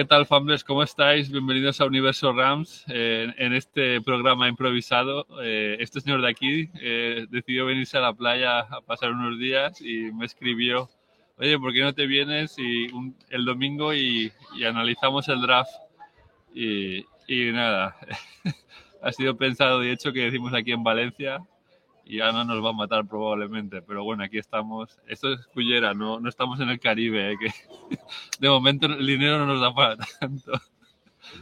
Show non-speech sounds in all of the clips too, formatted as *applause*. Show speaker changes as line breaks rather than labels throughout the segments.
¿Qué tal, Famblers? ¿Cómo estáis? Bienvenidos a Universo Rams. Eh, en este programa improvisado, eh, este señor de aquí eh, decidió venirse a la playa a pasar unos días y me escribió, oye, ¿por qué no te vienes y el domingo y, analizamos el draft? Y, y nada, *laughs* ha sido pensado y hecho que decimos aquí en Valencia y ya no nos va a matar probablemente, pero bueno, aquí estamos. Esto es Cullera, no, no estamos en el Caribe, eh, que *laughs* de momento el dinero no nos da para tanto.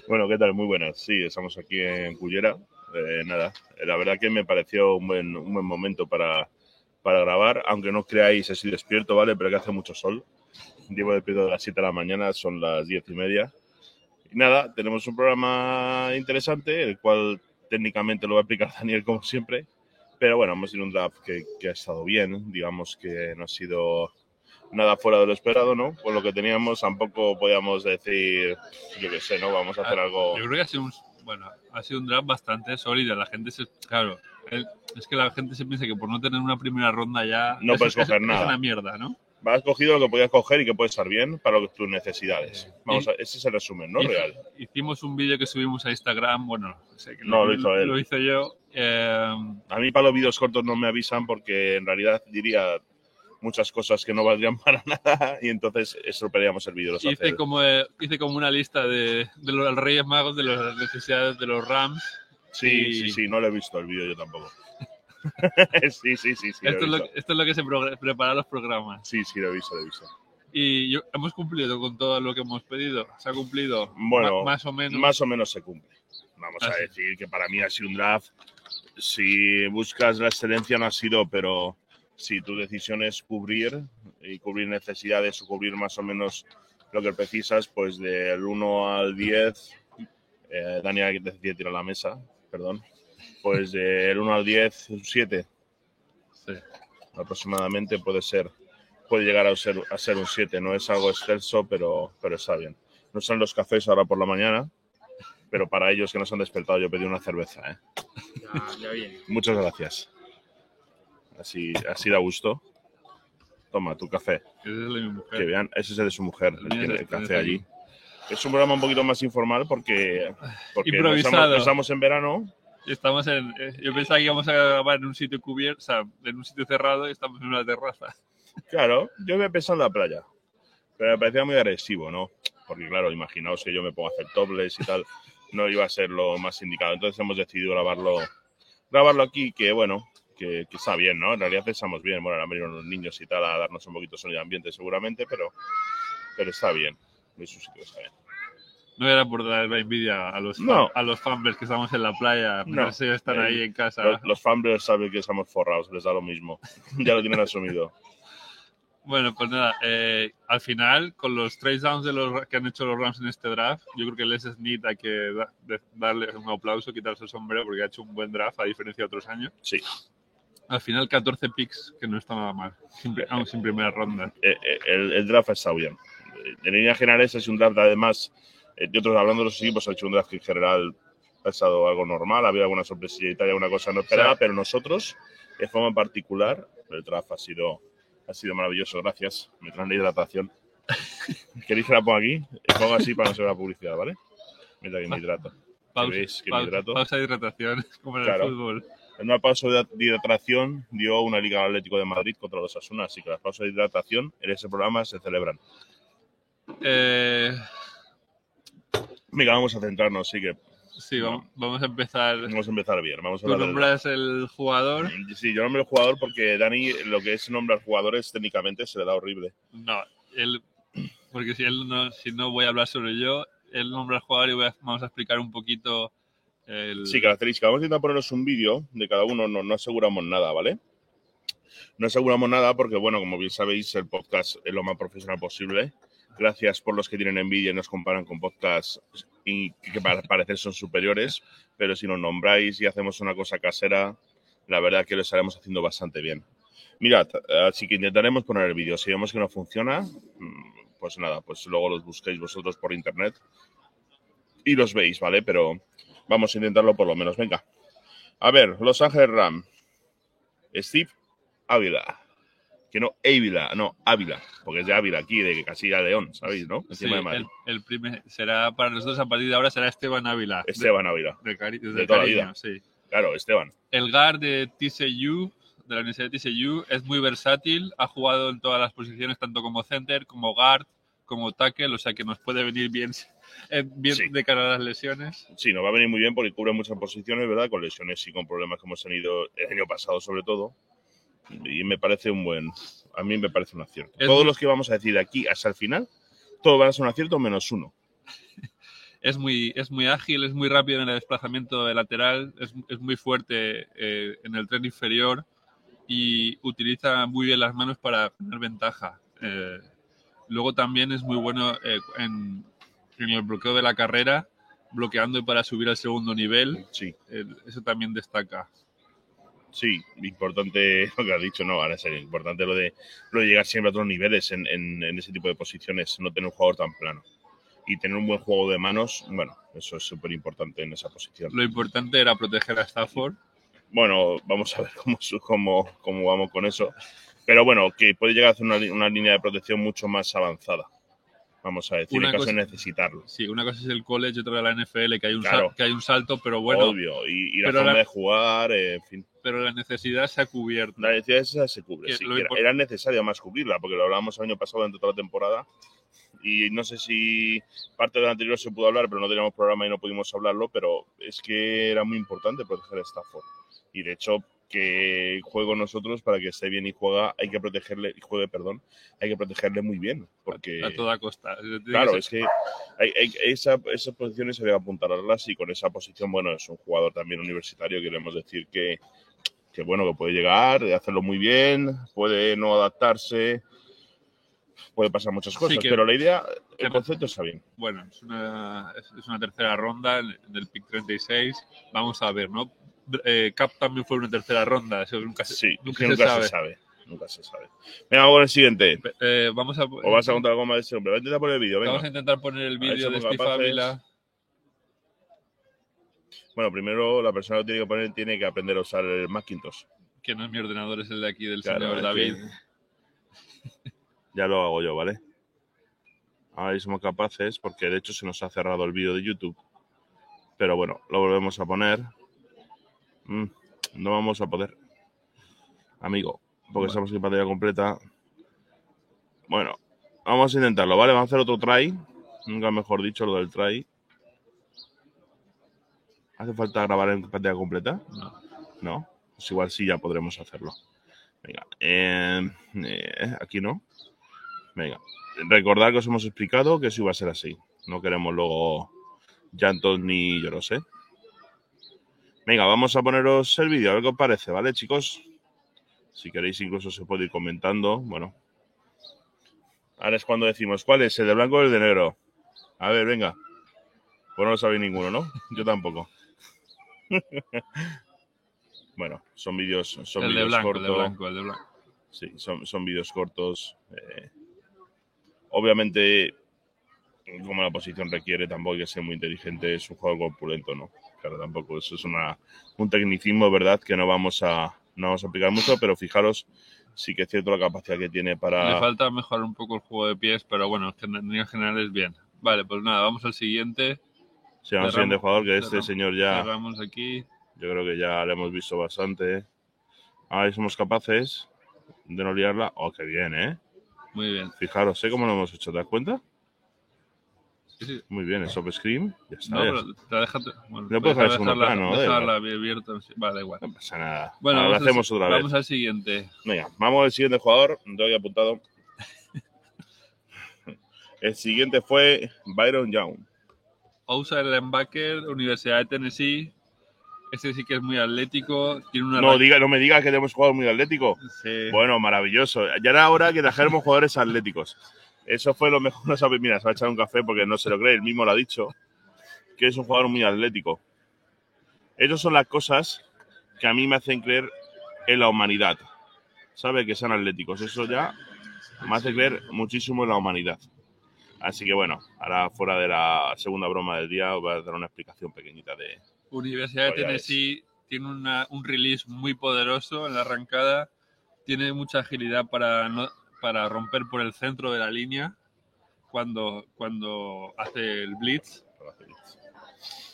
Bueno, ¿qué tal? Muy buenas. Sí, estamos aquí en Cullera. Eh, nada, la verdad que me pareció un buen, un buen momento para, para grabar, aunque no creáis, estoy despierto, ¿vale? Pero que hace mucho sol. Llevo despierto de las 7 de la mañana, son las 10 y media. Y nada, tenemos un programa interesante, el cual técnicamente lo va a explicar *laughs* Daniel como siempre. Pero bueno, hemos tenido un draft que, que ha estado bien, digamos que no ha sido nada fuera de lo esperado, ¿no? Por lo que teníamos, tampoco podíamos decir, yo qué sé, ¿no? Vamos a hacer algo...
Yo creo que ha sido un, bueno, ha sido un draft bastante sólido. La gente se, claro, el- es que la gente se piensa que por no tener una primera ronda ya
No
es-
puedes
es-
coger
es
nada.
una mierda, ¿no?
Has cogido lo que podías coger y que puede estar bien para lo tus necesidades. Vamos
Y-
a, ese es el resumen, ¿no? Real.
Hicimos un vídeo que subimos a Instagram, bueno, sé que
No, lo hizo él.
Lo hice yo. Eh,
A mí para los vídeos cortos no me avisan porque en realidad diría muchas cosas que no valdrían *laughs* para nada y entonces estropearíamos el vídeo.
hice,
hacer.
como, eh, hice como una lista de, de los Reyes Magos de las necesidades de los Rams.
Sí,
y-
sí, sí, no lo he visto el vídeo yo tampoco. *laughs* sí, sí, sí, sí. lo
esto, es lo, esto es lo que se prepara los programas.
Sí, sí, lo he visto, lo he visto.
Y yo- hemos cumplido con todo lo que hemos pedido. Se ha cumplido
Bueno,
más o menos.
Más o menos se cumple. Vamos
Ah,
a
sí.
decir que para mí ha sido un draft. Si buscas la excelencia no ha sido, pero si tu decisión es cubrir y cubrir necesidades o cubrir más o menos lo que precisas, pues del 1 al 10, eh, Daniel decide tirar la mesa, perdón, pues del 1 al 10, un 7
Sí.
aproximadamente puede ser, puede llegar a ser, a ser un 7, no es algo excelso, pero, pero está bien. No son los cafés ahora por la mañana, pero para ellos que nos han despertado yo pedí una cerveza. ¿eh? Muchas gracias. Así, así da gusto. Toma, tu café.
Esa es la de mi mujer.
Que vean, ese es el de su mujer, el,
El
el
el- el
café allí. Es un programa un poquito más informal porque, porque no
Improvisado.
estamos, no estamos en verano.
Estamos en, eh, yo pensaba que íbamos a grabar en un sitio cubierto, o sea, en un sitio cerrado y estamos en una terraza.
Claro, yo había pensado en la playa, pero me parecía muy agresivo, ¿no? Porque claro, imaginaos que yo me pongo a hacer topless y tal, no iba a ser lo más indicado. Entonces hemos decidido grabarlo, grabarlo aquí, que bueno, que, que está bien, ¿no? En realidad pensamos bien, bueno, han venido los niños y tal a darnos un poquito de sonido ambiente seguramente, pero, pero está bien. Eso sí que está bien.
No era por dar la envidia a los,
No.
a los fanbers que estamos en la playa,
No.
no sé, están
Eh,
ahí en casa.
Los, los fanboys saben que estamos forrados, les da lo mismo. *laughs* ya lo tienen asumido.
Bueno, pues nada, eh, al final, con los trade downs de los, que han hecho los Rams en este draft, yo creo que Les Smith hay que da- de- darle un aplauso, quitarse el sombrero, porque ha hecho un buen draft, a diferencia de otros años.
Sí.
Al final, 14 picks, que no está nada mal, aún sin primera ronda.
eh, eh, el, el draft ha estado bien. En líneas generales es un draft, además, eh, de otros hablando de los equipos, ha hecho un draft que en general ha estado algo normal, había alguna sorpresita y alguna cosa no esperada,
Sí.
pero nosotros, de forma particular, el draft ha sido, ha sido maravilloso, gracias. Me traen la hidratación. *laughs* ¿Queréis que la ponga aquí? Pongo así para no ser la publicidad, ¿vale? Mira que me hidrato.
Pausa,
veis que me
pausa-
hidrato?
pausa de hidratación, como en
Claro.
el fútbol.
En una pausa de de hidratación dio una Liga Atlético de Madrid contra los Asuna, así que las pausas de hidratación en ese programa se celebran.
Eh,
Venga, vamos a centrarnos, sí que
sí,
No.
vamos, vamos a empezar.
Vamos a empezar bien. Vamos a
Tú nombras el jugador.
Sí, yo nombro el jugador porque Dani, lo que es nombrar jugadores técnicamente se le da horrible.
No, él, porque si él no, si no voy a hablar sobre yo, él nombra al jugador y voy a- vamos a explicar un poquito el.
Sí, característica. Vamos a intentar poneros un vídeo de cada uno, no, no aseguramos nada, ¿vale? No aseguramos nada porque, bueno, como bien sabéis, el podcast es lo más profesional posible. Gracias por los que tienen envidia y nos comparan con podcasts y que para parecer son superiores, pero si nos nombráis y hacemos una cosa casera, la verdad que lo estaremos haciendo bastante bien. Mirad, así que intentaremos poner el vídeo. Si vemos que no funciona, mm, pues nada, pues luego los busquéis vosotros por internet y los veis, ¿vale? Pero vamos a intentarlo por lo menos. Venga. A ver, Los Ángeles Ram. Steve Ávila. Que no Ávila, no, Ávila, porque es de Ávila, aquí, de Castilla León, ¿sabéis, no?
Sí,
de Madrid.
el, el primer, será para nosotros a partir de ahora será Esteban Ávila.
Esteban Ávila.
De, de
de toda la
cariño,
vida.
sí.
Claro, Esteban.
El GAR de TCU, de la Universidad de TCU, es muy versátil. Ha jugado en todas las posiciones, tanto como center, como guard, como tackle, o sea que nos puede venir bien, eh, bien
Sí.
de cara a las lesiones.
Sí, nos va a venir muy bien porque cubre muchas posiciones, ¿verdad? Con lesiones y con problemas que hemos tenido el año pasado, sobre todo. Y me parece un buen. A mí me parece un acierto.
Es
Todos
muy-
los que vamos a decir de aquí hasta el final, todos van a ser un acierto menos uno. *laughs*
Es muy, es muy ágil, es muy rápido en el desplazamiento de lateral, es, es muy fuerte eh, en el tren inferior y utiliza muy bien las manos para tener ventaja. Eh, luego también es muy bueno eh, en, en el bloqueo de la carrera, bloqueando para subir al segundo nivel.
Sí,
eso también destaca.
Sí, importante *laughs* lo que has dicho, no, ahora serio, importante lo de, lo de llegar siempre a otros niveles en, en- en ese tipo de posiciones, no tener un jugador tan plano. Y tener un buen juego de manos, bueno, eso es súper importante en esa posición.
Lo importante era proteger a Stafford.
Bueno, vamos a ver cómo, cómo, cómo vamos con eso. Pero bueno, que puede llegar a hacer una, una línea de protección mucho más avanzada. Vamos a decir,
Una
en caso de necesitarlo.
Sí, una cosa es el college otra la NFL, que hay un, sal- que hay un salto, pero bueno,
Obvio. Y, y la forma
la-
de jugar, eh, en fin.
Pero la necesidad se ha cubierto.
La necesidad esa se cubre.
Que
sí, que era, era necesario más cubrirla, porque lo hablábamos el año pasado durante toda la temporada. Y no sé si parte del anterior se pudo hablar, pero no teníamos programa y no pudimos hablarlo. Pero es que era muy importante proteger a Stafford. Y de hecho, que juego nosotros para que esté bien y juega, hay que protegerle, y juegue, perdón, hay que protegerle muy bien. Porque
a toda costa. Que
Claro,
ser-
es que hay, hay- esa, esas posiciones se debe apuntalarlas y con esa posición, bueno, es un jugador también universitario, queremos decir que, que bueno, que puede llegar, hacerlo muy bien, puede no adaptarse, puede pasar muchas
Sí,
cosas,
que-
pero la idea, el concepto está bien.
Bueno, es una, es una tercera ronda del pick 36. Vamos a ver, ¿no? Eh, Cap también fue una tercera ronda. Eso nunca se,
Sí,
nunca
que
se
nunca
sabe.
se sabe. Nunca se sabe. Venga, vamos con el siguiente.
Eh, vamos a,
¿O vas a contar algo más de ese hombre? Voy a intentar poner el vídeo,
vamos a intentar poner el vídeo de Steve. Ávila.
Bueno, primero la persona que tiene que poner tiene que aprender a usar el Macintosh.
que no es mi ordenador, es el de aquí del
Claro,
señor David.
que- *laughs* Ya lo hago yo, ¿vale? A ver si somos capaces, porque de hecho se nos ha cerrado el vídeo de YouTube. Pero bueno, lo volvemos a poner. Mm, no vamos a poder. Amigo, porque estamos en pantalla completa. Bueno, vamos a intentarlo, ¿vale? Vamos a hacer otro try. Nunca mejor dicho lo del try. ¿Hace falta grabar en pantalla completa?
No.
No, pues igual sí ya podremos hacerlo. Venga, eh, eh, aquí no. Venga, recordad que os hemos explicado que eso iba a ser así. No queremos luego llantos ni no sé. Venga, vamos a poneros el vídeo, a ver qué os parece, ¿vale, chicos? Si queréis, incluso se puede ir comentando. Bueno, ahora es cuando decimos, ¿cuál es? ¿El de blanco o el de negro? A ver, venga. Pues no lo sabéis ninguno, ¿no? Yo tampoco. *laughs* bueno, son vídeos, son
El de
vídeos
blanco, el de
cortos.
blanco, el de blanco.
Sí, son, son vídeos cortos. eh, obviamente, como la posición requiere, tampoco hay que ser muy inteligente. Es un juego corpulento, ¿no? Claro, tampoco. Eso es una, un tecnicismo, ¿verdad? Que no vamos a, no vamos a aplicar mucho, pero fijaros, sí que es cierto la capacidad que tiene
Le
para.
falta mejorar un poco el juego de pies, pero bueno, en líneas generales bien. Vale, pues nada, vamos al siguiente.
Al
cerramos-
siguiente jugador, que este señor ya,
aquí.
yo creo que ya le hemos visto bastante. A ver si somos capaces de no liarla. Oh, qué bien, ¿eh?
Muy bien.
Fijaros, ¿eh? ¿Cómo lo hemos hecho? ¿Te das cuenta?
Sí, sí.
Muy bien, el soft screen. Ya está.
No, pero te la deja, bueno,
No puedes
deja-
dejar el segundo
dejarla-
plano,
dejarla abierta. Vale, igual.
No pasa nada.
Bueno,
Ahora lo
vamos al
hacemos otra vez.
Vamos al siguiente.
Venga, vamos al siguiente jugador. Lo había apuntado. *laughs* El siguiente fue Byron Young.
Outside linebacker, Universidad de Tennessee. Este sí que es muy atlético. Tiene una
No, diga, no me diga que hemos jugado muy atlético.
Sí.
Bueno, maravilloso. Ya era hora que trajéramos jugadores atléticos. Eso fue lo mejor. *laughs* No sabe, mira, se va a echar un café porque no se lo cree, él mismo lo ha dicho, que es un jugador muy atlético. Esas son las cosas que a mí me hacen creer en la humanidad. ¿Sabe? Que sean atléticos. Eso ya me hace creer muchísimo en la humanidad. Así que bueno, ahora fuera de la segunda broma del día os voy a dar una explicación pequeñita de...
Universidad de Tennessee tiene una- un release muy poderoso en la arrancada. tiene mucha agilidad para, no- para romper por el centro de la línea cuando, cuando hace el blitz.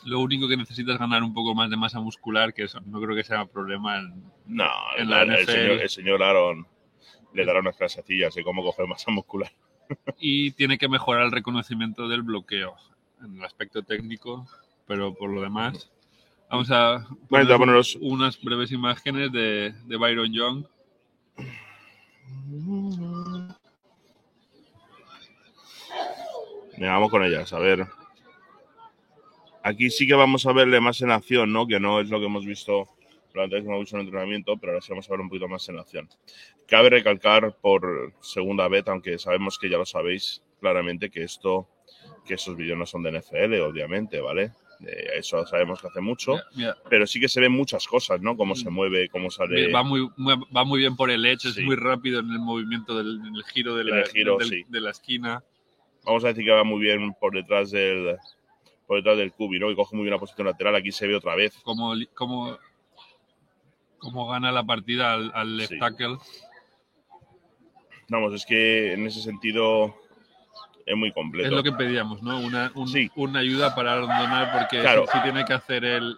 Lo único que necesita es ganar un poco más de masa muscular, que eso no creo que sea problema. en-
No,
En
el,
la
el
NFL.
señor, el señor Aaron le dará unas clasecillas de cómo coger masa muscular.
Y tiene que mejorar el reconocimiento del bloqueo en el aspecto técnico, pero por lo demás. Vamos a
Bueno, poner
unas breves imágenes de, de Byron Young.
Venga, vamos con ellas, a ver. Aquí sí que vamos a verle más en acción, ¿no? Que no es lo que hemos visto durante el visto en el entrenamiento, pero ahora sí vamos a ver un poquito más en acción. Cabe recalcar por segunda vez, aunque sabemos que ya lo sabéis claramente, que esto, que esos vídeos no son de NFL, obviamente, ¿vale? Eh, eso sabemos que hace mucho,
Mira, mira,
pero sí que se ven muchas cosas, ¿no? Cómo se mueve, cómo sale.
va, muy, muy- va muy bien por el hecho,
Sí.
es muy rápido en el movimiento del en el giro de
En
la,
el giro,
del-
sí.
de la esquina.
Vamos a decir que va muy bien por detrás del por detrás del cubi, ¿no? Y coge muy bien la posición lateral. Aquí se ve otra vez.
Como, como, como gana la partida al, al left
Sí.
tackle.
Vamos, es que en ese sentido es muy completo.
Es lo que pedíamos, ¿no? Una, un-
Sí.
una ayuda para abandonar, porque
Claro.
si, si tiene que hacer el.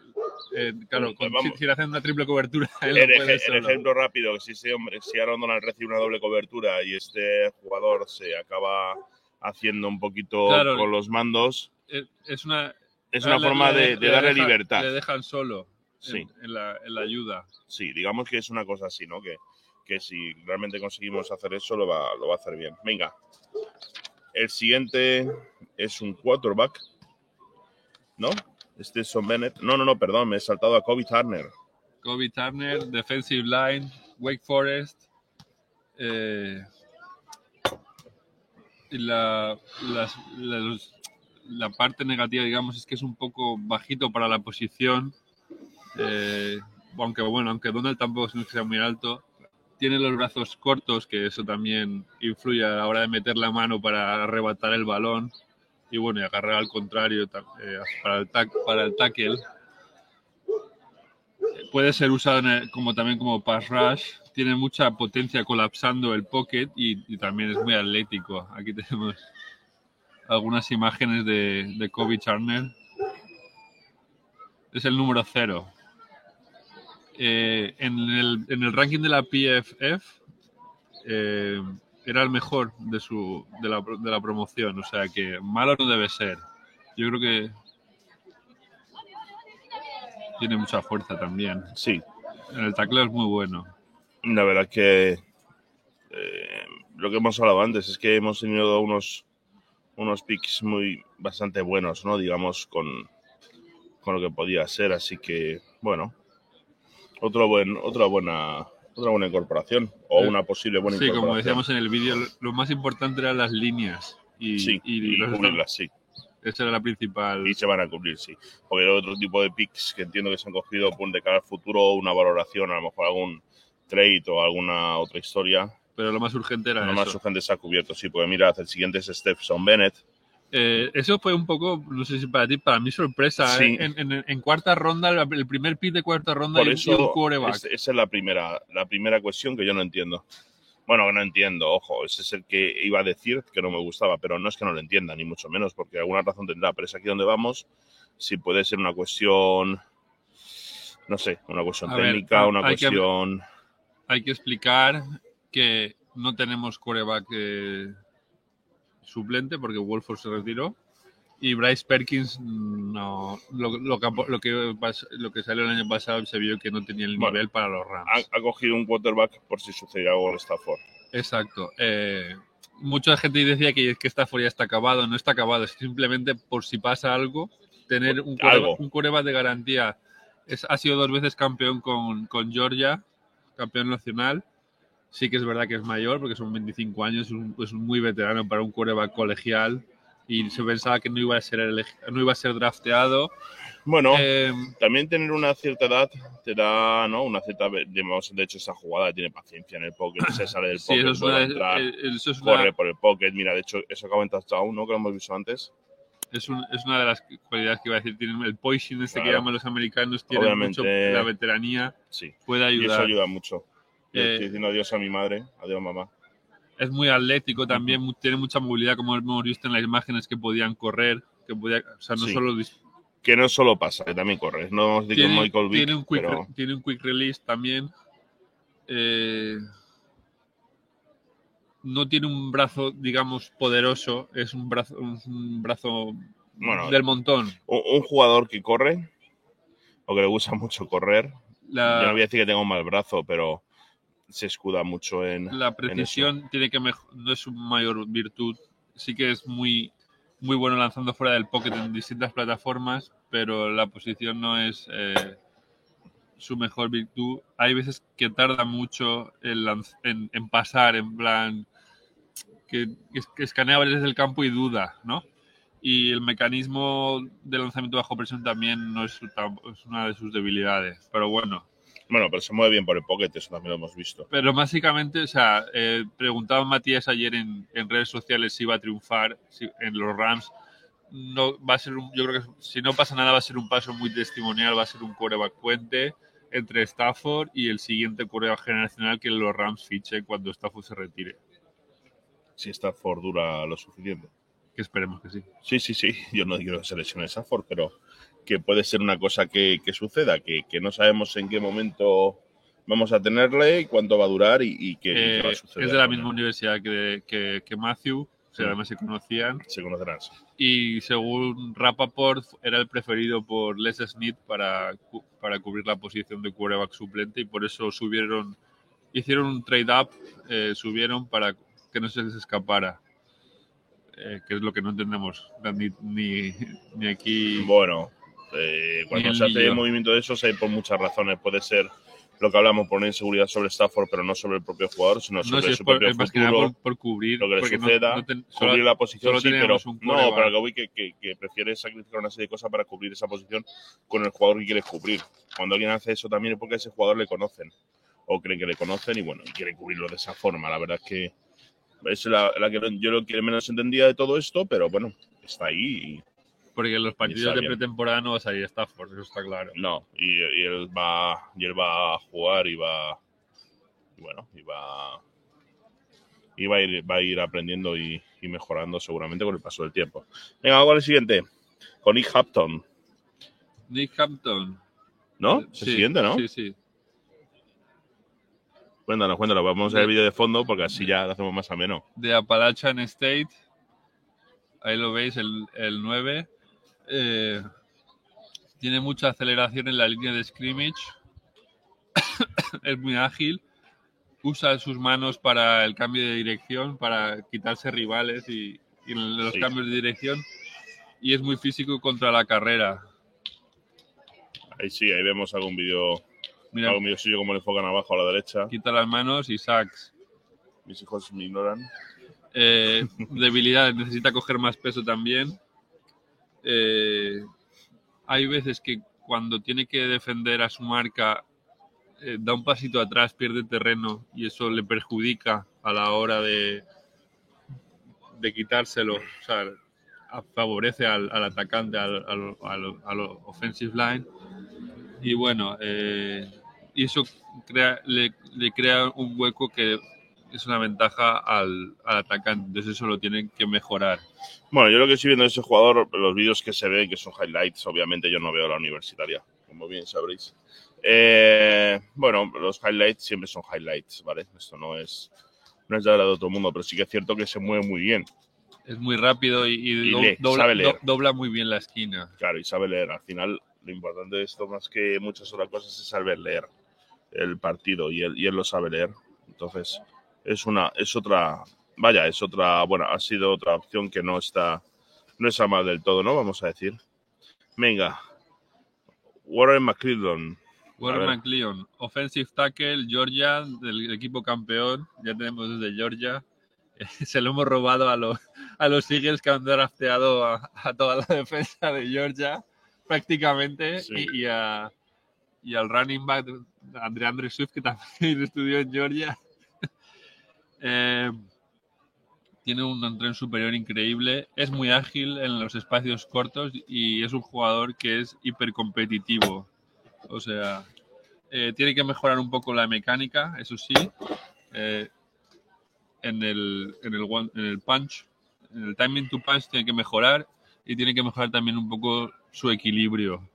eh, claro, con- si, si le hacen una triple cobertura, *laughs* él
el,
puede
el ejemplo rápido, que si ese hombre, si Aaron Donald recibe una doble cobertura y este jugador se acaba haciendo un poquito
Claro.
con los mandos,
Es- una,
es una forma de,
le
de darle libertad.
Le dejan solo
Sí.
en, la, en la ayuda.
Sí, digamos que es una cosa así, ¿no? Que, que si realmente conseguimos hacer eso, lo va, lo va a hacer bien. Venga. El siguiente es un quarterback. ¿No? Este es Son Bennett. No, no, no, perdón, me he saltado a Kobe Turner.
Kobe Turner, defensive line, Wake Forest. eh, y la, las- la- la parte negativa, digamos, es que es un poco bajito para la posición. Eh, aunque bueno, aunque Donald tampoco es sea muy alto. Tiene los brazos cortos, que eso también influye a la hora de meter la mano para arrebatar el balón. Y bueno, y agarrar al contrario eh, para, el tackle puede ser usado como también como pass rush. Tiene mucha potencia colapsando el pocket y, también es muy atlético. Aquí tenemos algunas imágenes de, de Kobe Turner. Es el número cero. Eh, en, el, en el ranking de la PFF eh, era el mejor de, su, de, la, de la promoción. O sea que malo no debe ser. Yo creo que tiene mucha fuerza también.
Sí,
En el tacleo es muy bueno.
la verdad que eh, lo que hemos hablado antes es que hemos tenido unos, unos picks muy bastante buenos, ¿no? Digamos, con, con lo que podía ser. Así que, bueno, otro buen, otra buena otra buena incorporación o
Eh,
una posible buena
Sí,
incorporación.
como decíamos en el vídeo, lo más importante eran las líneas. Y,
Sí,
y
y cubrirlas, sí.
esa era la principal.
Y se van a cubrir, sí. Porque hay otro tipo de picks que entiendo que se han cogido pues, de cara al futuro, una valoración, a lo mejor algún trade o alguna otra historia.
Pero lo más urgente era
Lo
eso.
más urgente se ha cubierto, sí, porque mirad, el siguiente es Stephen Bennett.
Eh, eso fue un poco, no sé si para ti, para mí sorpresa.
Sí.
¿eh? En, en- en cuarta ronda, el primer pick de cuarta ronda
Por
y, un quarterback.
es- esa es la primera, la primera cuestión que yo no entiendo. Bueno, que no entiendo, ojo, ese es el que iba a decir que no me gustaba, pero no es que no lo entienda, ni mucho menos, porque alguna razón tendrá, pero es aquí donde vamos, si puede ser una cuestión, no sé, una cuestión
A ver,
técnica,
hay
una
que-
cuestión...
Hay que explicar que no tenemos quarterback eh, suplente porque Wolford se retiró. Y Bryce Perkins no lo, lo que, lo, que, lo que salió el año pasado se vio que no tenía el
Bueno,
nivel para los Rams.
Ha, ha cogido un quarterback por si sucediera algo en Stafford.
Exacto. Eh, mucha gente decía que, que Stafford ya está acabado. No está acabado. Es simplemente por si pasa algo, tener un
Algo.
un quarterback de garantía. Es, ha sido dos veces campeón con, con Georgia, campeón nacional. Sí que es verdad que es mayor porque son 25 años, es un, es muy veterano para un quarterback colegial y se pensaba que no iba a ser, no iba a ser drafteado.
Bueno,
Eh,
también tener una cierta edad te da, ¿no? Una cierta, digamos, de hecho esa jugada tiene paciencia en el pocket, se *laughs* sale del
sí,
pocket,
eso es, una,
entrar,
eh, eso es una-
corre por el pocket, mira, de hecho eso acaba en touchdown, ¿no? Que lo hemos visto antes.
Es, un- es una de las cualidades que iba a decir. Tienen el poison este que
Claro.
llaman los americanos, tiene mucho la veteranía,
Sí,
puede
y eso
ayudar.
ayuda mucho.
Eh,
Estoy diciendo adiós a mi madre, adiós mamá.
es muy atlético también, tiene mucha movilidad, como hemos visto en las imágenes que podían correr, que podía, o sea, no
Sí.
solo
Que no solo pasa, que también corre. No decir que
tiene,
Michael Vick,
tiene un quick,
pero
re- tiene un quick release también. Eh, no tiene un brazo, digamos, poderoso, es un brazo, un, un brazo
Bueno,
del montón.
un, un jugador que corre, o que le gusta *laughs* mucho correr,
La,
yo no voy a decir que tenga un mal brazo, pero se escuda mucho en...
la precisión tiene que no es su mayor virtud. Sí que es muy, muy bueno lanzando fuera del pocket en distintas plataformas, pero la posición no es eh, su mejor virtud. Hay veces que tarda mucho en, lanz- en- en pasar, en plan que, que escanea desde el campo y duda, ¿no? Y el mecanismo de lanzamiento bajo presión también no es una de sus debilidades. Pero bueno,
Bueno, pero se mueve bien por el pocket, eso también lo hemos visto.
pero básicamente, o sea, eh, preguntaba Matías ayer en, en redes sociales si iba a triunfar si- en los Rams. No, va a ser un, yo creo que si no pasa nada va a ser un paso muy testimonial, va a ser un coreback puente entre Stafford y el siguiente coreback generacional que los Rams fichen cuando Stafford se retire.
Si Stafford dura lo suficiente.
Que esperemos que sí.
Sí, sí, sí. Yo no quiero que se lesione Stafford, pero que puede ser una cosa que, que suceda, que, que no sabemos en qué momento vamos a tenerle y cuánto va a durar y, y qué,
Eh,
va a
es
suceder.
de la misma universidad que, que, que Matthew, o sea, además se conocían.
Se conocerán. sí.
y según Rappaport era el preferido por Les Smith para, para cubrir la posición de quarterback suplente y por eso subieron, hicieron un trade-up, eh, subieron para que no se les escapara, eh, que es lo que no entendemos ni, ni, ni aquí.
Bueno, eh, cuando se hace movimiento de esos hay por muchas razones. Puede ser lo que hablamos una inseguridad sobre Stafford, pero no sobre el propio jugador, sino
no
sobre
sé, es,
su
por,
propio
más que
futuro,
por, por cubrir.
lo que le
no-
suceda,
no ten- solo-
cubrir la posición, sí, pero no, pero que voy que, que, que prefiere sacrificar una serie de cosas para cubrir esa posición con el jugador que quiere cubrir. Cuando alguien hace eso también es porque a ese jugador le conocen o creen que le conocen y bueno, y quiere cubrirlo de esa forma. La verdad es que es la, la que yo lo que menos entendía de todo esto, pero bueno, está ahí y
porque en los partidos de pretemporada no va a salir Stafford, eso está claro.
no, y, y él va y él va a jugar y va y bueno, y va y va a ir, va a ir aprendiendo y, y mejorando seguramente con el paso del tiempo. Venga, vamos al siguiente. Con Nick Hampton,
Nick Hampton.
¿no?
Sí,
el siguiente, ¿no?
Sí, sí.
Cuéntanos, cuéntanos. Vamos a ver el vídeo de fondo porque así ya lo hacemos más ameno.
de Appalachian State. Ahí lo veis, el, el 9. Eh, tiene mucha aceleración en la línea de scrimmage. *coughs* es muy ágil. Usa sus manos para el cambio de dirección, para quitarse rivales y, los
Sí.
cambios de dirección. Y es muy físico contra la carrera.
Ahí sí, ahí vemos algún vídeo,
Mira,
algún vídeo suyo como le enfocan abajo a la derecha.
quita las manos y sacks.
Mis hijos me ignoran.
Eh, debilidades, necesita coger más peso también. Eh, hay veces que cuando tiene que defender a su marca, eh, da un pasito atrás, pierde terreno y eso le perjudica a la hora de, de quitárselo. O sea, favorece al, al atacante, al, al, al- offensive line. Y bueno, eh, y eso crea, le crea un hueco que es una ventaja al, al atacante. Entonces eso lo tienen que mejorar.
Bueno, yo lo que estoy viendo de ese jugador, los vídeos que se ven, que son highlights, obviamente yo no veo la universitaria, como bien sabréis. Eh, bueno, los highlights siempre son highlights, ¿vale? Esto no es, no es de de todo el mundo, pero sí que es cierto que se mueve muy bien.
Es muy rápido y, y
Y
do-
lee,
dobla,
sabe leer.
do- dobla muy bien la esquina.
Claro, y sabe leer. Al final, lo importante de esto, más que muchas otras cosas, es saber leer el partido y él, y él lo sabe leer. Entonces, es una, es otra, vaya, es otra, bueno, ha sido otra opción que no está, no está mal del todo, ¿no? Vamos a decir. Venga. Warren McClellan.
Warren. McLeon, offensive tackle, Georgia, del equipo campeón. Ya tenemos desde Georgia. *laughs* Se lo hemos robado a los, a los Eagles que han drafteado a, a toda la *laughs* defensa de Georgia, prácticamente.
Sí.
Y, y a- y al running back, Andre Andre Swift, que también *laughs* estudió en Georgia. Eh, tiene un tren superior increíble, es muy ágil en los espacios cortos y es un jugador que es hipercompetitivo. O sea, Eh, tiene que mejorar un poco la mecánica, eso sí. Eh, en, el, en, el, one- en el punch, en el timing to punch tiene que mejorar y tiene que mejorar también un poco su equilibrio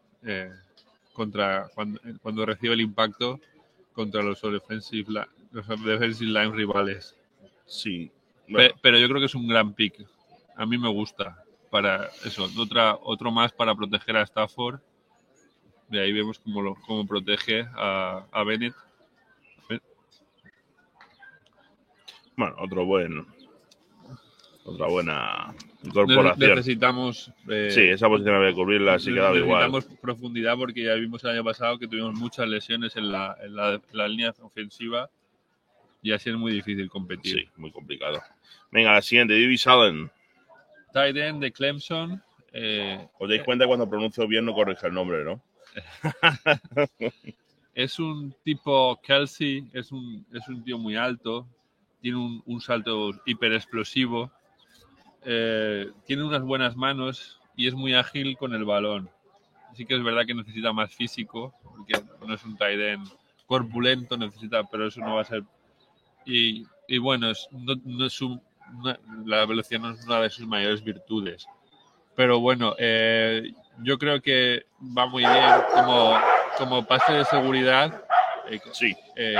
contra cuando, recibe el impacto contra los los defensive line rivales.
Sí.
Pe- pero yo creo que es un gran pick. A mí me gusta. Para eso, otra, otro más para proteger a Stafford. De ahí vemos cómo, lo, cómo protege a, a Bennett.
bueno, otro buen. Otra buena incorporación.
Necesitamos, eh,
Sí, esa posición había que cubrirla, así quedaba igual.
necesitamos profundidad porque ya vimos el año pasado que tuvimos muchas lesiones en la, en la, en la línea ofensiva y así es muy difícil competir.
Sí, muy complicado. Venga, la siguiente, Divis Allen.
Tight end de Clemson. eh,
Os dais cuenta cuando pronuncio bien no corrige el nombre, ¿no? *laughs*
Es un tipo Kelsey, es un, es un tío muy alto, tiene un, un salto hiper explosivo, eh, tiene unas buenas manos y es muy ágil con el balón. Sí que es verdad que necesita más físico, porque no es un tight end corpulento, necesita, pero eso no va a ser. Y, y bueno, es, no, no es un- no- la velocidad no es una de sus mayores virtudes. Pero bueno, eh, yo creo que va muy bien como, como pase de seguridad. eh,
Sí,
eh,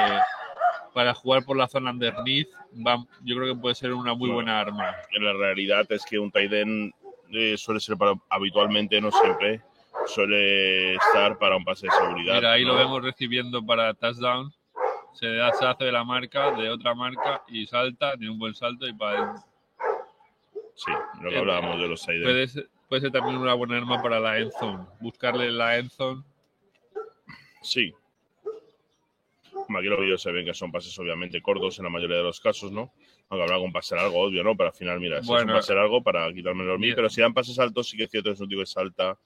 para jugar por la zona underneath, va- yo creo que puede ser una muy
Bueno.
buena arma.
en la realidad es que un tight end eh, suele ser para, habitualmente, no siempre, suele estar para un pase de seguridad.
Mira, ahí
¿no?
lo vemos recibiendo para touchdown. Se, da, se hace de la marca, de otra marca y salta, tiene un buen salto y para
Sí, lo que hablábamos de los ends.
puede ser, puede ser también una buena arma para la end zone. Buscarle la end zone.
Sí. Aquí los vídeos se ven que son pases obviamente cortos en la mayoría de los casos, ¿no? Aunque habrá con pase largo, obvio, ¿no? Pero al final, mira, si es un pase largo para quitarme el mí,
Bien.
pero si dan pases altos, sí que es cierto que es un tío que salta,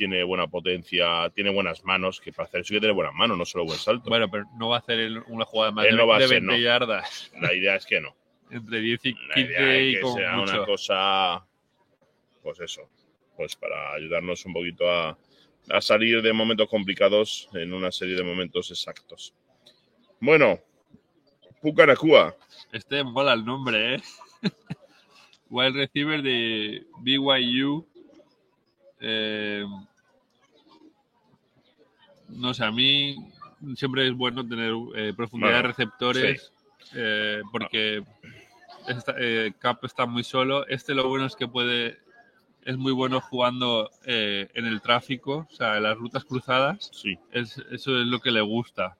tiene buena potencia, tiene buenas manos, que para hacer eso hay que tener buenas manos, no solo buen salto.
Bueno, pero no va a hacer una jugada más
Él
de,
no va a
de
ser,
20
no.
yardas.
La idea es que no. *laughs*
Entre 10 y
La
15
idea es
y
que
como
sea
mucho.
una cosa, pues eso, pues para ayudarnos un poquito a, a salir de momentos complicados en una serie de momentos exactos. Bueno, Pucaracua.
Este mola el nombre, ¿eh? *laughs* Wide receiver de BYU. Eh, no sé, a mí siempre es bueno tener eh, profundidad
Bueno,
de receptores eh, porque esta- eh, Cap está muy solo. Este lo bueno es que puede es muy bueno jugando eh, en el tráfico, o sea, en las rutas cruzadas
Sí,
es- eso es lo que le gusta.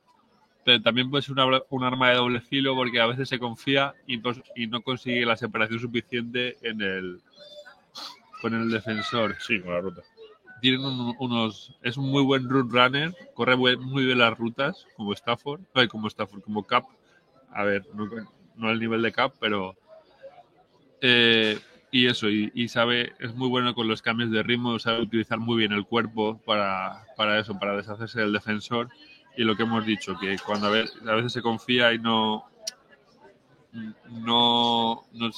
Pero también puede ser una- un arma de doble filo porque a veces se confía y no, y no consigue la separación suficiente en el, con el defensor.
sí, con la ruta.
Tienen un- unos, es un muy buen route runner, corre muy bien las rutas, como Stafford, ay, como Stafford, como Cap. A ver, no, no al nivel de Cap, pero eh, y eso, y, sabe, es muy bueno con los cambios de ritmo, sabe utilizar muy bien el cuerpo para, para eso, para deshacerse del defensor. Y lo que hemos dicho, que cuando a veces, a veces se confía y no, no, no,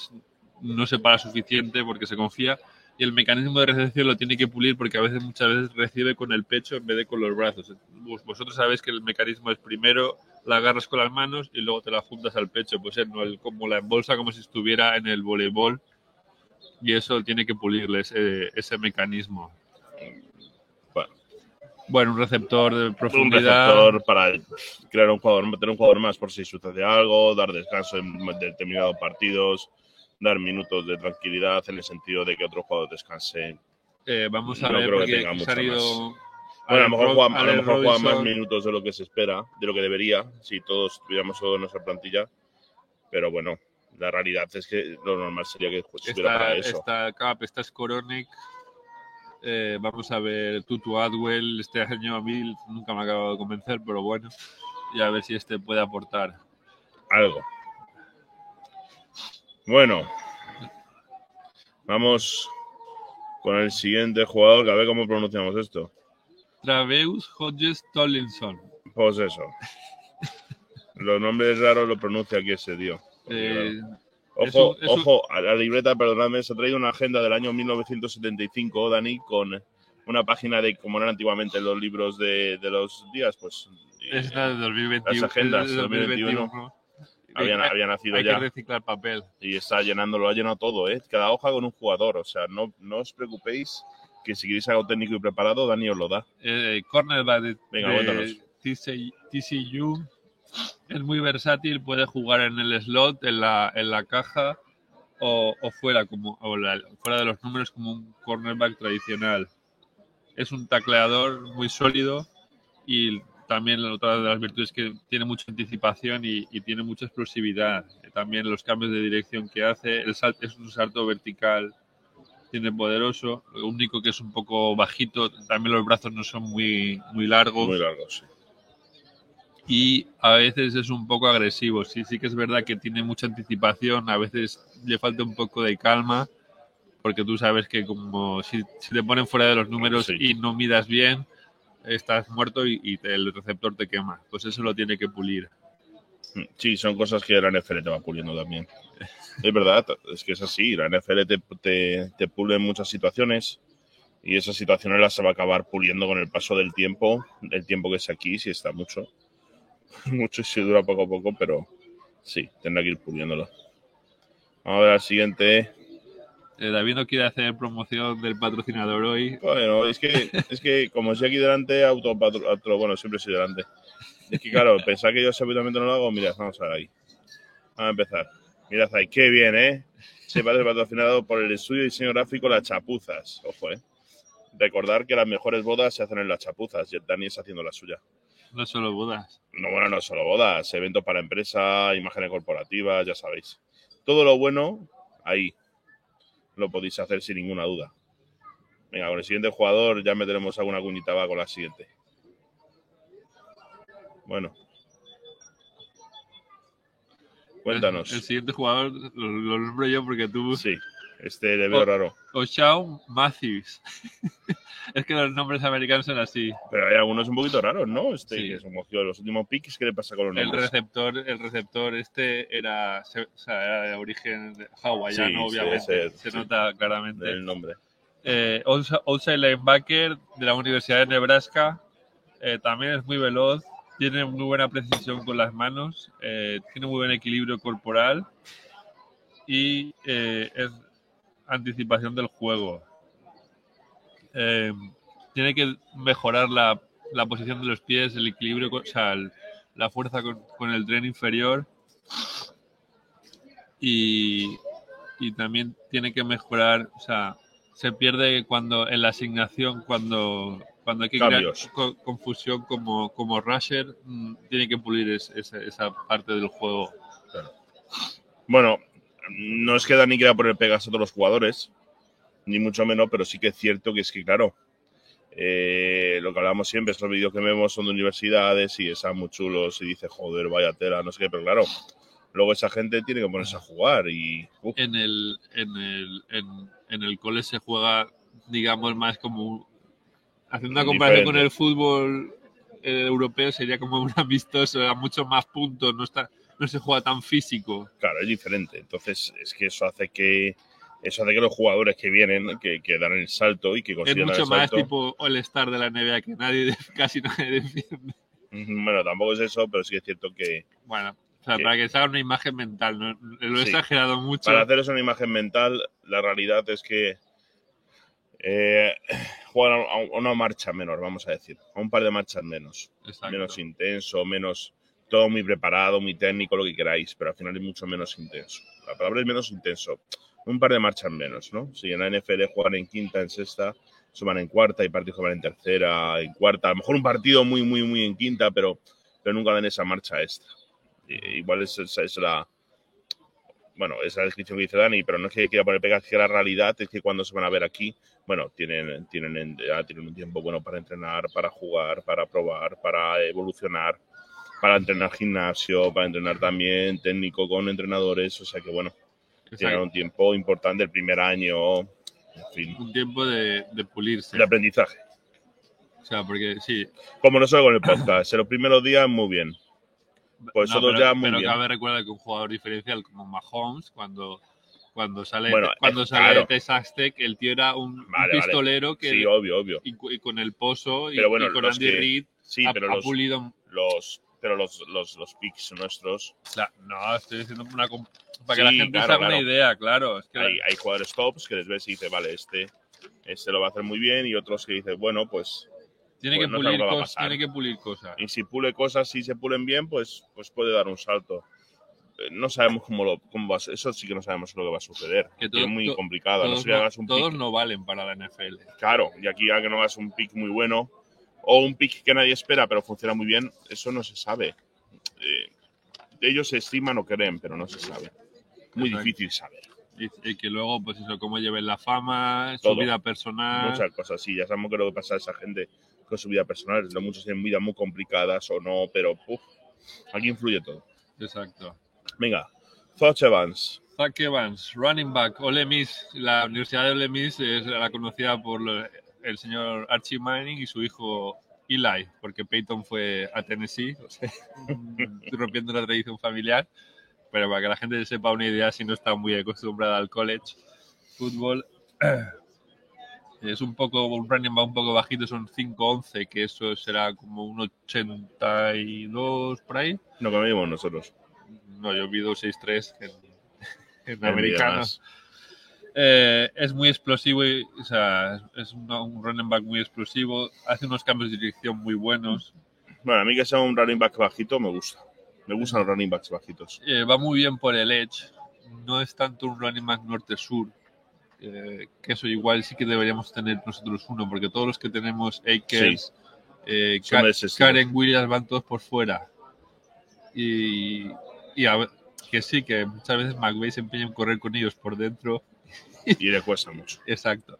no se para suficiente porque se confía. Y el mecanismo de recepción lo tiene que pulir porque a veces, muchas veces recibe con el pecho en vez de con los brazos. Vos- Vosotros sabéis que el mecanismo es primero la agarras con las manos y luego te la juntas al pecho. Pues él no, él como la embolsa como si estuviera en el voleibol y eso tiene que pulirle ese, ese mecanismo.
Bueno.
Un receptor de
Un
profundidad.
receptor para crear un jugador, tener un jugador más por si sucede algo, dar descanso en determinados partidos, dar minutos de tranquilidad en el sentido de que otro jugador descanse.
Eh, vamos a
No
ver
creo que tenga
ido
Bueno, a lo mejor
Ro-
juega, a lo mejor más minutos de lo que se espera, de lo que debería, si todos tuviéramos todo en nuestra plantilla. Pero bueno, la realidad es que lo normal sería que estuviera para eso.
está Cap, está Skoronek. Eh, vamos a ver Tutu Adwell. Este año a mí nunca me ha acabado de convencer, pero bueno. Y a ver si este puede aportar.
Algo. Bueno, vamos con el siguiente jugador, que a ver cómo pronunciamos esto.
Traveus Hodges Tollinson.
Pues eso. Los nombres raros lo pronuncia aquí ese tío.
Eh,
Ojo, ojo, a la libreta, perdonadme, se ha traído una agenda del año 1975, Dani, con una página de como eran antiguamente los libros de, de los días, pues
Es la de 2021.
Las agendas
es de
2021. Había,
Hay-
había nacido
Hay
ya
que reciclar papel.
y está llenando, lo ha llenado todo, ¿eh? Cada hoja con un jugador, o sea, no, no os preocupéis que si queréis algo técnico y preparado, Dani os lo da.
Eh, cornerback de,
Venga,
de. TC TCU es muy versátil, puede jugar en el slot, en la, en la caja o, o fuera, como, o la- fuera de los números como un cornerback tradicional. Es un tacleador muy sólido y también la otra de las virtudes es que tiene mucha anticipación y, y tiene mucha explosividad. También los cambios de dirección que hace, el sal- es un salto vertical, tiene poderoso, lo único que es un poco bajito, también los brazos no son muy, muy largos
Muy largo, sí.
y a veces es un poco agresivo. Sí, sí que es verdad que tiene mucha anticipación, a veces le falta un poco de calma, porque tú sabes que como si, si te ponen fuera de los números
Sí.
y no midas bien, estás muerto y, el receptor te quema. Pues eso lo tiene que pulir.
Sí, son cosas que la NFL te va puliendo también. Es verdad, es que es así. La NFL te, te, te en muchas situaciones y esas situaciones las se va a acabar puliendo con el paso del tiempo, el tiempo que es aquí, si está mucho. *laughs* Mucho y si dura poco a poco, pero sí, tendrá que ir puliéndolo. Vamos a ver al siguiente.
Eh, David no quiere hacer promoción del patrocinador hoy.
Bueno, es que, es que como estoy aquí delante, auto, auto- bueno, siempre estoy delante. Es que claro, pensar que yo absolutamente no lo hago, mirad, vamos a ver ahí. Vamos a empezar. Mirad ahí, qué bien, ¿eh? Se parece patrocinado por el estudio de diseño gráfico Las Chapuzas. Ojo, ¿eh? Recordar que las mejores bodas se hacen en las chapuzas y el Dani está haciendo la suya.
No solo bodas.
No, bueno, no solo bodas, eventos para empresa, imágenes corporativas, ya sabéis. Todo lo bueno, ahí. Lo podéis hacer sin ninguna duda. Venga, con el siguiente jugador ya meteremos alguna cuñita va con la siguiente. Bueno. Cuéntanos.
El, el siguiente jugador lo, lo nombro yo porque tú.
Sí, este le veo
Oh.
raro.
Oshaw Matthews. *laughs* es que los nombres americanos son así.
Pero hay algunos un poquito raros, ¿no? Este
Sí.
que es que los últimos picks, ¿qué le pasa con los
El
nombres?
receptor, el receptor este era, se- o sea, era de origen hawaiano,
Sí, sí,
obviamente.
ese-
se
sí.
nota claramente.
Del nombre.
Eh, outside outside linebacker de la Universidad de Nebraska. Eh, también es muy veloz. Tiene muy buena precisión con las manos. eh, tiene muy buen equilibrio corporal. Y eh, es anticipación del juego. Eh, tiene que mejorar la, la posición de los pies, el equilibrio, con- o sea, el- la fuerza con, con el tren inferior. Y, y también tiene que mejorar, o sea, se pierde cuando en la asignación, cuando, cuando hay que
Cambios.
crear co- confusión como, como rusher, mm, tiene que pulir es- esa, esa parte del juego.
Bueno, no es que Dani quiera poner pegas a todos los jugadores, ni mucho menos, pero sí que es cierto que es que, claro, eh, lo que hablamos siempre, estos vídeos que vemos son de universidades y están muy chulos y dice, joder, vaya tela, no sé qué, pero claro, luego esa gente tiene que ponerse a jugar y...
En el, en el, en, en el cole se juega, digamos, más como... Haciendo una comparación con el fútbol eh, europeo sería como un *laughs* amistoso, a muchos más puntos, no, está, no se juega tan físico.
claro, es diferente. Entonces, es que eso hace que... Eso hace que los jugadores que vienen, que, que dan el salto y que
Es
consiguen dar
mucho
el
más
salto,
tipo All-Star de la NBA que nadie, *laughs* casi nadie defiende.
Bueno, tampoco es eso, pero sí que es cierto que
Bueno, o sea,
Sí.
para que se haga una imagen mental, ¿no? lo he
Sí.
exagerado mucho.
para haceros una imagen mental, la realidad es que eh, juegan a a una marcha menor, vamos a decir, a un par de marchas menos,
Exacto.
menos intenso, menos todo muy preparado, muy técnico, lo que queráis, pero al final es mucho menos intenso. La palabra es menos intenso, un par de marchas menos, ¿no? Si en la NFL juegan en quinta, en sexta, suman en cuarta, y partidos que van en tercera, en cuarta, a lo mejor un partido muy, muy, muy en quinta, pero, pero nunca dan esa marcha extra. I- Igual es, es- la, bueno, es la descripción que dice Dani, pero no es que quiera poner pegas, es que la realidad es que cuando se van a ver aquí, bueno, tienen, tienen, tienen un tiempo bueno para entrenar, para jugar, para probar, para evolucionar, para entrenar gimnasio, para entrenar también técnico con entrenadores, o sea que bueno,
Exacto.
un tiempo importante, el primer año, en fin,
Un tiempo de, de pulirse.
de aprendizaje.
O sea, porque sí.
Como no solo con el podcast, en los primeros días muy bien. Pues
no, pero,
ya muy
pero
bien.
cabe recordar que un jugador diferencial como Mahomes, cuando Cuando sale,
Bueno,
cuando
eh,
sale
claro.
Tess Aztec, el tío era un, un
Vale, vale.
pistolero que
Sí, obvio, obvio.
y, con el pozo y,
Pero bueno,
y con Andy
que-
Reid
Sí,
ha,
pero
ha
los,
pulido.
los, pero los, los, los picks nuestros,
la- no, estoy diciendo una, para que la
Sí,
gente
claro,
se haga una
claro.
idea, claro. Es que
hay, hay jugadores tops que les ves y dices, vale, este, este lo va a hacer muy bien, y otros que dices, bueno, pues.
tiene,
pues
que
no
pulir cosas, tiene que pulir cosas.
Y si pule cosas, si se pulen bien, pues, pues puede dar un salto. Eh, No sabemos cómo lo cómo va a ser- eso sí que no sabemos lo que va a suceder.
Que todo-
es muy
to-
complicado. No
Todos,
sé que
no,
hagas un
todos
pick
no valen para la NFL.
caro y aquí ya que no hagas un pick muy bueno o un pick que nadie espera pero funciona muy bien, eso no se sabe. Eh, ellos se estiman o creen, pero no se sabe. Muy
Exacto.
difícil saber.
Y, y que luego, pues eso, cómo lleven la fama,
Todo.
su vida personal.
Muchas cosas, sí. Ya sabemos que lo que pasa a esa gente con su vida personal. Lo muchos tienen vidas muy complicadas o no, pero uf, aquí influye todo.
Exacto.
Venga, Thoughts Evans.
Zach Evans, running back, Ole Miss. La Universidad de Ole Miss es la conocida por el señor Archie Manning y su hijo Eli, porque Peyton fue a Tennessee, o sea, *laughs* rompiendo la tradición familiar. Pero para que la gente sepa una idea, si no está muy acostumbrada al college fútbol, *clears throat* es un poco un running back un poco bajito, son 5'11, que eso será como un 82 por ahí.
No que medimos nosotros.
No, yo mido 6'3 en, en
En
americanos. Eh, es muy explosivo, y, o sea, es un, un running back muy explosivo, hace unos cambios de dirección muy buenos,
Bueno, a mí que sea un running back bajito me gusta. Me gustan los running backs bajitos.
Eh, va muy bien por el edge, no es tanto un running back norte-sur, eh, que eso igual sí que deberíamos tener nosotros uno, porque todos los que tenemos Akers, eh,
ese estilo.
Karen Williams van todos por fuera. Y, y a que sí, que muchas veces McVeigh se empeña en correr con ellos por dentro
Y le cuesta mucho.
Exacto.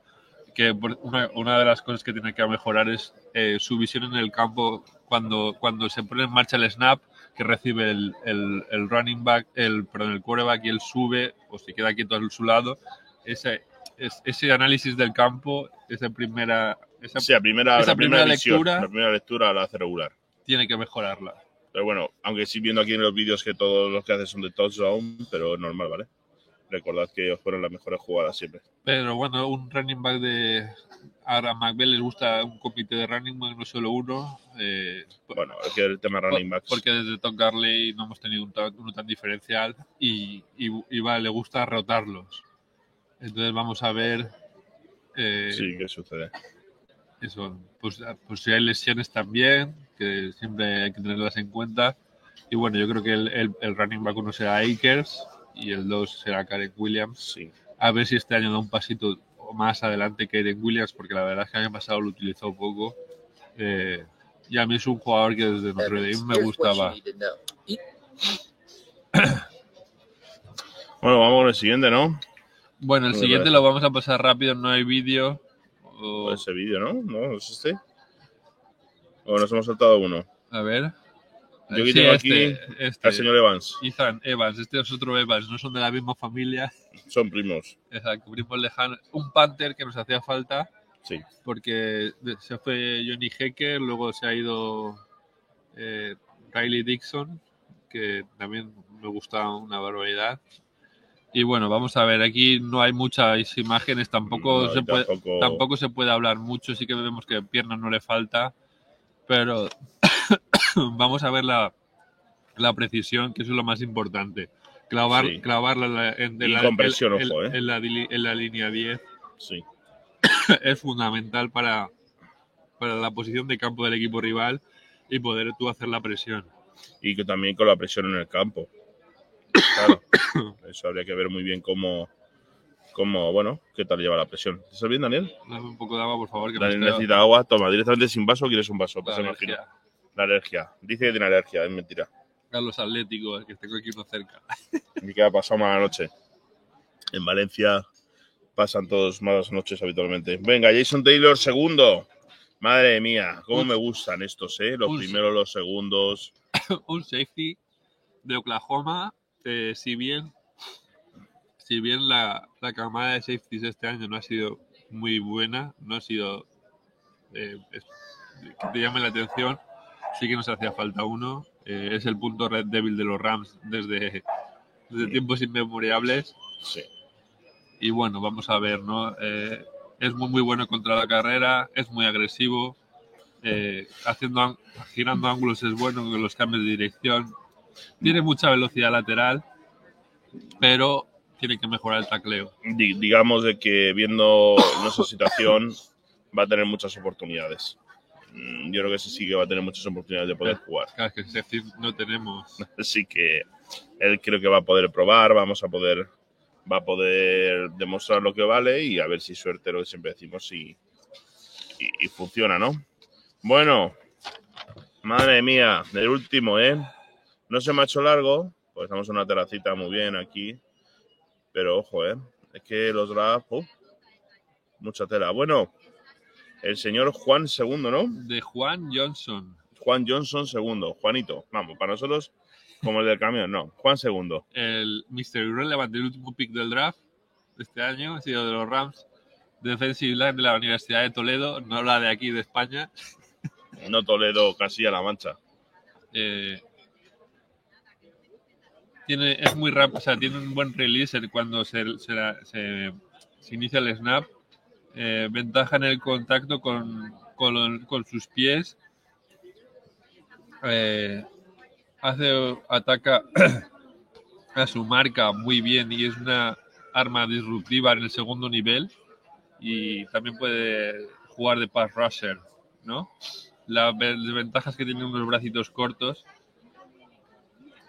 Que una, una de las cosas que tiene que mejorar es eh, su visión en el campo cuando, cuando se pone en marcha el snap, que recibe el, el- el running back, el, perdón, el quarterback y él sube o se queda quieto a su lado. Ese, es- ese análisis del campo, esa primera, esa
Sí, la primera,
esa
la primera,
primera
visión,
lectura-
la primera lectura la hace regular.
tiene que mejorarla.
Pero bueno, aunque sí viendo aquí en los vídeos que todos los que hace son de touchdown, pero normal, ¿vale? Recordad que ellos fueron las mejores jugadas siempre.
Pero bueno, un running back de. Ahora a McVeigh les gusta un comité de running back, no solo uno. eh,
Bueno, es que el tema running backs.
Porque desde Tom Garley no hemos tenido un tan- uno tan diferencial y, y, y va, le gusta rotarlos. Entonces vamos a ver eh,
Sí, ¿qué sucede?
eso, pues, pues si hay lesiones también, que siempre hay que tenerlas en cuenta. Y bueno, yo creo que el, el- el running back uno será Akers y el dos será Karen Williams.
Sí.
A ver si este año da un pasito más adelante que Karen Williams, porque la verdad es que el año pasado lo utilizó poco. Eh, y a mí es un jugador que desde Notre Dame me gustaba.
Bueno, vamos con el siguiente, ¿no?
Bueno, el siguiente lo vamos a pasar rápido, no hay vídeo. O-
Pues ese vídeo, ¿no? ¿No es este? O nos hemos saltado uno.
a ver.
Yo aquí
Sí,
tengo
este,
aquí
este.
Al señor Evans.
Ethan Evans, este es otro Evans, no son de la misma familia.
Son primos.
Exacto, primos lejanos. Un Panther que nos hacía falta
Sí.
porque se fue Johnny Hecker, luego se ha ido eh, Riley Dixon, que también me gusta una barbaridad. Y bueno, vamos a ver, aquí no hay muchas imágenes, tampoco,
No,
se,
y
puede,
tampoco-
tampoco se puede hablar mucho, sí que vemos que piernas no le falta, pero *laughs* vamos a ver la, la precisión, que eso es lo más importante. Clavar,
Sí.
Clavarla en, la- en-
ojo, ¿eh?
en la en la línea 10
Sí. *coughs*
es fundamental para, para la posición de campo del equipo rival y poder tú hacer la presión.
Y que también con la presión en el campo. Claro. *coughs* Eso habría que ver muy bien cómo, cómo bueno, qué tal lleva la presión. ¿Estás bien, Daniel?
Dame un poco de agua, por favor, que
Daniel necesita agua. Toma, directamente sin vaso o quieres un vaso.
la
Pues imagino. La alergia. Dice que tiene alergia, es mentira.
A los atléticos, que tengo aquí uno cerca. *laughs*
Y que ha pasado mala noche. En Valencia pasan todos malas noches habitualmente. Venga, Jason Taylor, segundo. Madre mía, cómo
Un-
me gustan estos, ¿eh? Los primeros, los segundos. *coughs*
un safety de Oklahoma, eh, si bien si bien la, la camada de safeties este año no ha sido muy buena, no ha sido eh, que te llame la atención, sí que nos hacía falta uno. Eh, es el punto red débil de los Rams desde, desde tiempos inmemorables.
Sí.
y bueno, vamos a ver, ¿no? Eh, es muy, muy bueno contra la carrera, es muy agresivo, eh, haciendo, an- girando ángulos es bueno con los cambios de dirección, tiene mucha velocidad lateral, pero tiene que mejorar el tacleo.
Di- digamos de que viendo nuestra situación va a tener muchas oportunidades. Mm, Yo creo que ese sí que va a tener muchas oportunidades de poder jugar.
Claro, es fit no tenemos. *laughs*
Así que él creo que va a poder probar, vamos a poder, va a poder demostrar lo que vale y a ver si suerte lo que siempre decimos y, y, y funciona, ¿no? Bueno, madre mía, del último, ¿eh? No se me ha hecho largo, pues estamos en una terracita muy bien aquí, pero ojo, ¿eh? Es que los drafts, mucha tela. Bueno, el señor Juan II, ¿no?
De Juan Johnson,
Juan Johnson II, Juanito, vamos, para nosotros como el del camión, no, Juan II.
el Mr. Irrelevant, el último pick del draft de este año, ha sido de los Rams, defensive line de la Universidad de Toledo, no la de aquí de España.
No Toledo, Castilla-La Mancha.
Eh, tiene, es muy rápido, o sea, tiene un buen release el- cuando se, se, la- se- se inicia el snap. Eh, ventaja en el contacto con, sus pies. Eh, hace, ataca *clears throat* a su marca muy bien y es una arma disruptiva en el segundo nivel. Y también puede jugar de pass rusher, ¿no? La desventaja es que tiene unos bracitos cortos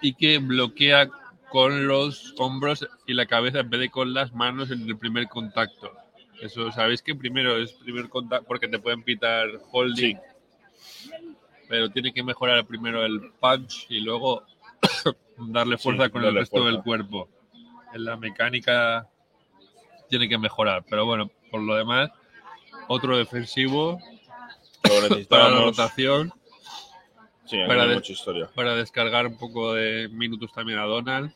y que bloquea con los hombros y la cabeza en vez de con las manos en el primer contacto. Eso, sabéis que primero es primer contacto porque te pueden pitar holding, pero tiene que mejorar primero el punch y luego *coughs* darle fuerza
Sí,
con el resto del cuerpo. En la mecánica tiene que mejorar, pero bueno, por lo demás, otro defensivo *laughs* para la rotación
Sí,
para
hay
de-
mucha historia.
para descargar un poco de minutos también a Donald.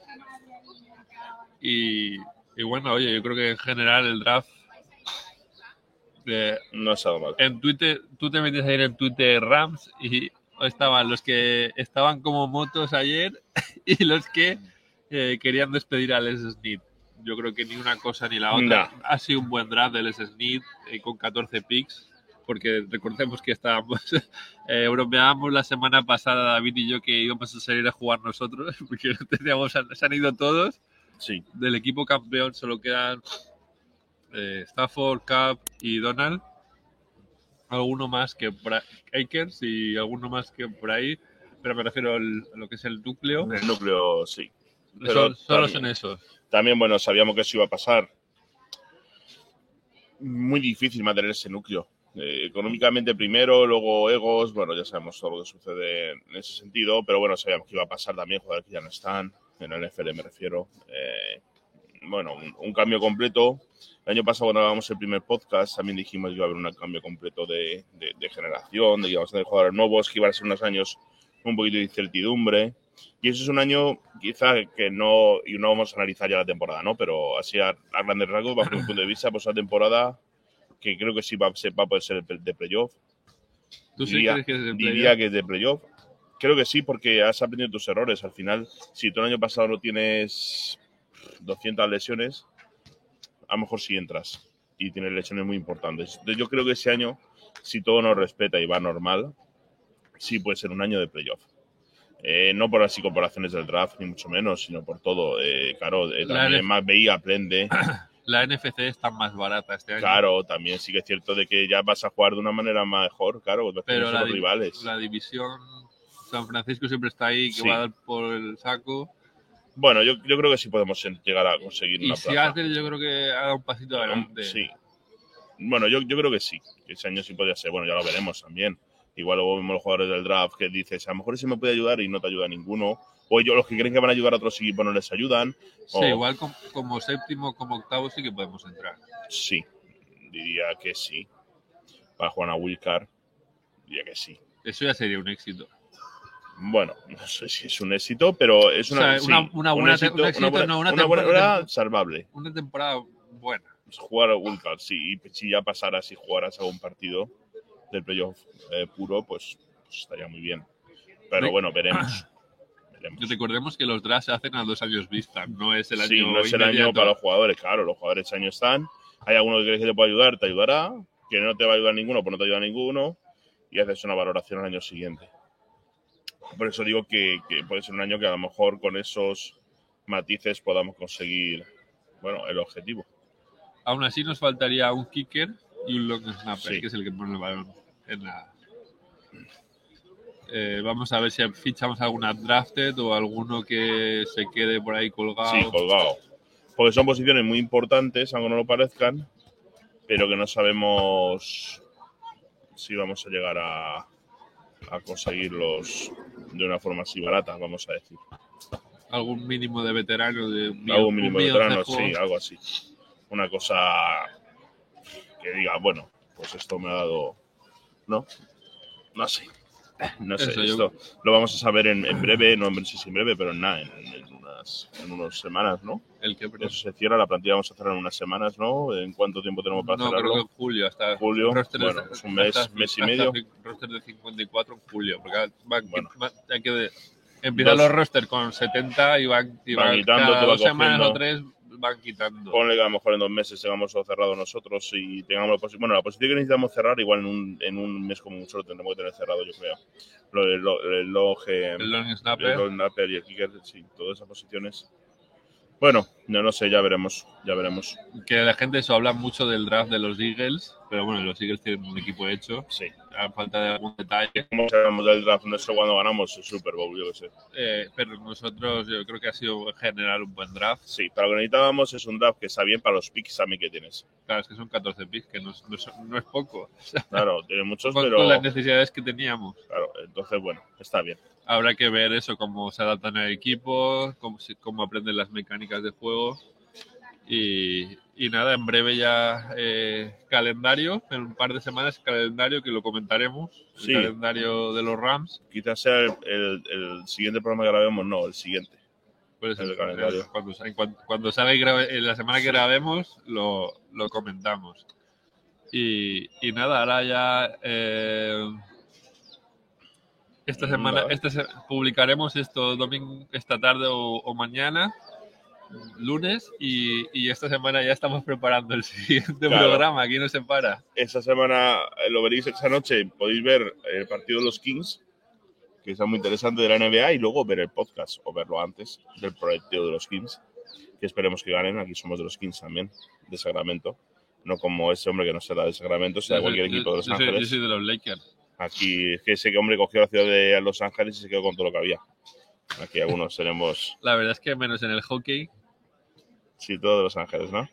Y, y bueno, oye, yo creo que en general el draft. Eh,
No ha estado mal.
en Twitter, tú te metes ayer en Twitter Rams y estaban los que estaban como motos ayer *laughs* y los que eh, querían despedir al Les Snead. Yo creo que ni una cosa ni la otra. Ha sido un buen draft del Les Snead eh, con 14 picks, porque recordemos que estábamos, *laughs* eh, bromeábamos la semana pasada David y yo que íbamos a salir a jugar nosotros, *laughs* porque no teníamos, se han ido todos.
Sí,
Del equipo campeón solo quedan eh, Stafford, Cup y Donald. Alguno más que Akers y alguno más que por ahí, pero me refiero al- a lo que es el núcleo.
el núcleo sí. Pero
solo
también-
son esos.
También, bueno, sabíamos que eso iba a pasar. Muy difícil mantener ese núcleo. Eh, económicamente primero, luego egos, bueno, ya sabemos todo lo que sucede en ese sentido, pero bueno, sabíamos que iba a pasar también, jugadores que ya no están, en el NFL me refiero. Eh, bueno, un, un cambio completo. El año pasado cuando grabamos el primer podcast también dijimos que iba a haber un cambio completo de, de- de generación, de que íbamos a tener jugadores nuevos, que iban a ser unos años un poquito de incertidumbre. Y eso es un año quizá que no, y no vamos a analizar ya la temporada, ¿no? Pero así a, a grandes rasgos, bajo mi punto de vista, pues la temporada que creo que sí va, se- va a poder ser de, playoff.
¿Tú sí
diría-
crees que es de
Diría
playoff?
que es de playoff. Creo que sí, porque has aprendido tus errores. Al final, si tú el año pasado no tienes 200 lesiones, a lo mejor sí entras y tienes lesiones muy importantes. Yo creo que ese año, si todo nos respeta y va normal, sí puede ser un año de playoff. Eh, no por las incorporaciones del draft, ni mucho menos, sino por todo. Eh, claro, eh, también más veía, aprende. *clears throat*
La NFC está más barata este año.
Claro, también sí que es cierto de que ya vas a jugar de una manera mejor, claro,
pero la,
los rivales.
la división San Francisco siempre está ahí, que
Sí.
va a dar por el saco.
Bueno, yo, yo creo que sí podemos llegar a conseguir
Y
una plaza.
Seattle yo creo que haga un pasito adelante.
Sí. Bueno, yo, yo creo que sí. Ese año sí podría ser. Bueno, ya lo veremos también. Igual luego vemos los jugadores del draft que dices, a lo mejor ese me puede ayudar y no te ayuda ninguno. O ellos, los que creen que van a ayudar a otros equipos, no les ayudan.
Sí,
O-
igual com- como séptimo, como octavo sí que podemos entrar.
Sí, diría que sí. Para Juana Wilcar, diría que sí.
Eso ya sería un éxito.
Bueno, no sé si es un éxito, pero es una,
O sea,
sí,
una- una
un
buena
éxito,
un éxito,
una buena,
no, una
una buena
temporada-
salvable.
Una temporada buena.
Jugar a Wilcar, sí, y si ya pasaras y jugaras algún partido del playoff eh, puro, pues, pues estaría muy bien. Pero bueno, veremos. *clears throat* veremos.
Recordemos que los drafts se hacen a dos años vista, no es el año
Sí, no es el
inmediato.
año para los jugadores, claro, los jugadores ese año están. Hay alguno que crees que te puede ayudar, te ayudará. Que no te va a ayudar ninguno, pues no te ayuda ninguno. Y haces una valoración al año siguiente. Por eso digo que, que puede ser un año que a lo mejor con esos matices podamos conseguir, bueno, el objetivo.
Aún así nos faltaría un kicker y un long snapper,
Sí.
que es el que pone el balón en la... Eh, vamos a ver si fichamos alguna drafted o alguno que se quede por ahí colgado.
Sí, colgado. Porque son posiciones muy importantes, aunque no lo parezcan, pero que no sabemos si vamos a llegar a, a conseguirlos de una forma así barata, vamos a decir.
Algún mínimo de veterano de un
Algo
millón-
mínimo
un
de veterano, sí, algo así. Una cosa que diga, bueno, pues esto me ha dado. ¿No? No sé. No sé,
Eso, yo-
esto lo vamos a saber en, en breve, no en sí, sí, en breve, pero en nada, en, en unas, en unas semanas, ¿no?
El que
Eso se cierra, la plantilla vamos a cerrar en unas semanas, ¿no? ¿En cuánto tiempo tenemos para
no,
cerrarlo?
creo que en julio, hasta
Julio, bueno, pues un mes,
hasta-
mes y medio.
roster de 54 en julio, porque van,
Bueno.
van- hay que empiezan los roster con 70 y van, y
Van
van
quitando,
cada dos semanas o tres van quitando.
Ponle que a lo mejor en dos meses tengamos todo cerrado nosotros y tengamos la posición. Bueno, la posición que necesitamos cerrar, igual en un, en un mes como mucho lo tendremos que tener cerrado, yo creo. Lo lo, el log, eh,
el long
el
snapper.
long snapper y el kicker, sí, todas esas posiciones. Bueno, no, no sé, ya veremos, ya veremos.
que la gente eso habla mucho del draft de los Eagles, pero bueno, los Eagles tienen un equipo hecho.
Sí.
A falta de algún detalle.
Como sabemos del draft, no sé cuándo ganamos el Super Bowl, yo qué sé.
Eh, pero nosotros, yo creo que ha sido en general un buen draft.
Sí, para lo que necesitábamos es un draft que está bien para los picks también que tienes.
Claro, es que son 14 picks, que no es, no es- no es poco. *laughs*
Claro, tiene muchos,
Con,
pero
con las necesidades que teníamos.
claro, entonces bueno, está bien.
Habrá que ver eso, cómo se adaptan al equipo, cómo, cómo aprenden las mecánicas de juego. Y, y nada, en breve ya eh, calendario, en un par de semanas calendario que lo comentaremos. El
Sí.
calendario de los Rams.
Quizás sea el, el- el siguiente programa que grabemos, no, el siguiente.
Pues
El
el-
calendario.
cuando, en cuan- cuando salga y grabe- en la semana que grabemos, lo, lo comentamos. Y, y nada, ahora ya. eh, esta semana
Vale.
esta se- publicaremos esto domingo, esta tarde o, o mañana, lunes, y, y esta semana ya estamos preparando el *laughs* siguiente
Claro.
programa. Aquí no se para.
Esta semana eh, lo veréis esta noche, podéis ver el partido de los Kings, que está muy interesante de la NBA, y luego ver el podcast, o verlo antes del partido de los Kings, que esperemos que ganen. Aquí somos de los Kings también, de Sacramento. No como ese hombre que no será de Sacramento, será
soy-
cualquier equipo de Los
yo soy- yo
Ángeles.
soy de los Lakers.
Aquí es que ese hombre cogió la ciudad de Los Ángeles y se quedó con todo lo que había. Aquí algunos tenemos,
La verdad es que menos en el hockey.
sí, todo de Los Ángeles, ¿no?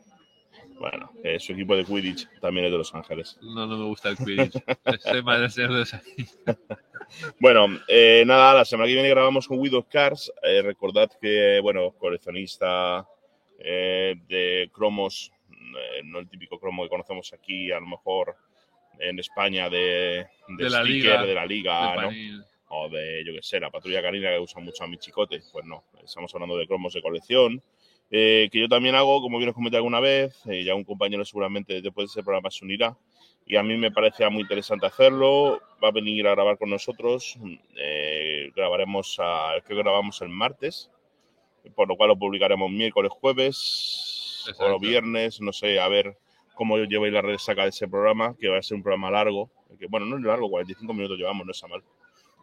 Bueno, eh, su equipo de Quidditch también es de Los Ángeles.
No, no me gusta el Quidditch. *laughs* Soy más de ser de esa-
Bueno, eh, nada, la semana que viene grabamos con Widow Cars. Eh, recordad que, bueno, coleccionista eh, de cromos, no el típico cromo que conocemos aquí, a lo mejor en España de,
De la
sticker,
liga,
de la liga,
de
¿no? O de, yo qué sé, la patrulla canina que usa mucho a mi chicote. Pues no, estamos hablando de cromos de colección. eh, que yo también hago, como bien os comenté alguna vez, eh, ya un compañero seguramente después de ese programa se unirá. Y a mí me parece muy interesante hacerlo. Va a venir a grabar con nosotros. eh, grabaremos, a, creo que grabamos el martes, por lo cual lo publicaremos miércoles, jueves o
Exacto.
viernes, no sé, a ver cómo lleváis la resaca de ese programa, que va a ser un programa largo. Que, bueno, no es largo, 45 minutos llevamos, no está mal.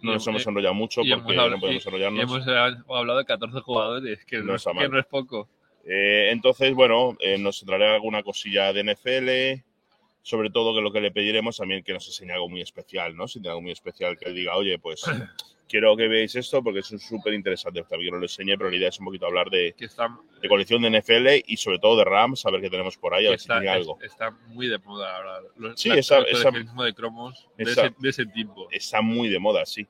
No nos hemos enrollado mucho
hemos
porque no podemos enrollarnos.
Y hemos hablado de 14 jugadores, que
No
que es poco.
Eh, entonces, bueno, eh, nos traerá alguna cosilla de NFL, sobre todo que lo que le pediremos también que nos enseñe algo muy especial, ¿no? Si tiene algo muy especial que él diga, oye, pues *clears throat* quiero que veáis esto porque es súper interesante. También yo no lo enseñé, pero la idea es un poquito hablar de,
Que está,
de colección de NFL y sobre todo de Rams, a ver qué tenemos por ahí, a
que
ver si
está,
tiene algo.
es- está muy de moda ahora. Los,
Sí,
la-
esa-
el coleccionismo de cromos de ese, de ese tipo.
Está muy de moda, sí.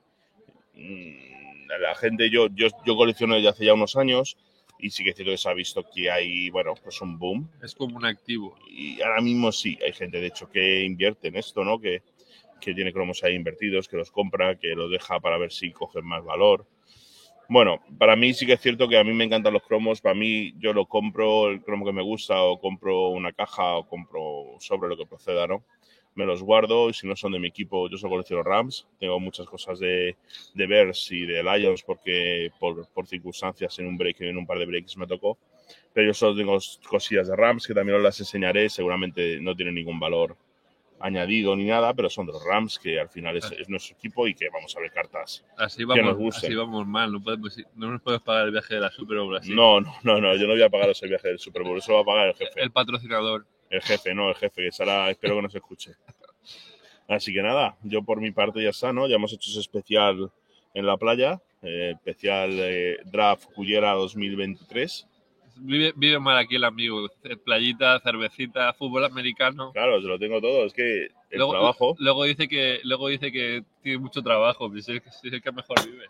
Mm, La gente, yo, yo, yo colecciono desde hace ya unos años y sí que es cierto que se ha visto que hay, bueno, pues un boom
Es como un activo.
y ahora mismo sí, hay gente de hecho que invierte en esto, ¿no? Que, que tiene cromos ahí invertidos, que los compra, que los deja para ver si cogen más valor. Bueno, para mí sí que es cierto que a mí me encantan los cromos. Para mí yo lo compro, el cromo que me gusta, o compro una caja, o compro sobre lo que proceda, ¿no? me los guardo y si no son de mi equipo, yo solo colecciono Rams. Tengo muchas cosas de, de Bears y de Lions porque por, por circunstancias en un break, en un par de breaks me tocó. Pero yo solo tengo cosillas de Rams que también os las enseñaré. Seguramente no tienen ningún valor añadido ni nada, pero son de los Rams que al final es, es nuestro equipo y que vamos a ver cartas
Así
que
vamos,
nos gusten.
así vamos mal, no, podemos, ir- no nos podemos pagar el viaje de la Super Bowl así.
No, no, no, no, yo no voy a pagar ese viaje del Super Bowl, eso lo va a pagar el jefe.
El patrocinador.
El jefe, no, el jefe, que será, espero que nos escuche. Así que nada, yo por mi parte ya está, ¿no? Ya hemos hecho ese especial en la playa, eh, especial eh, Draft Cullera 2023.
Vive, vive mal aquí el amigo. Eh, Playita, cervecita, fútbol americano.
Claro, se lo tengo todo, es que el
luego,
trabajo,
luego dice que luego dice que tiene mucho trabajo, pues es, es el que mejor vive.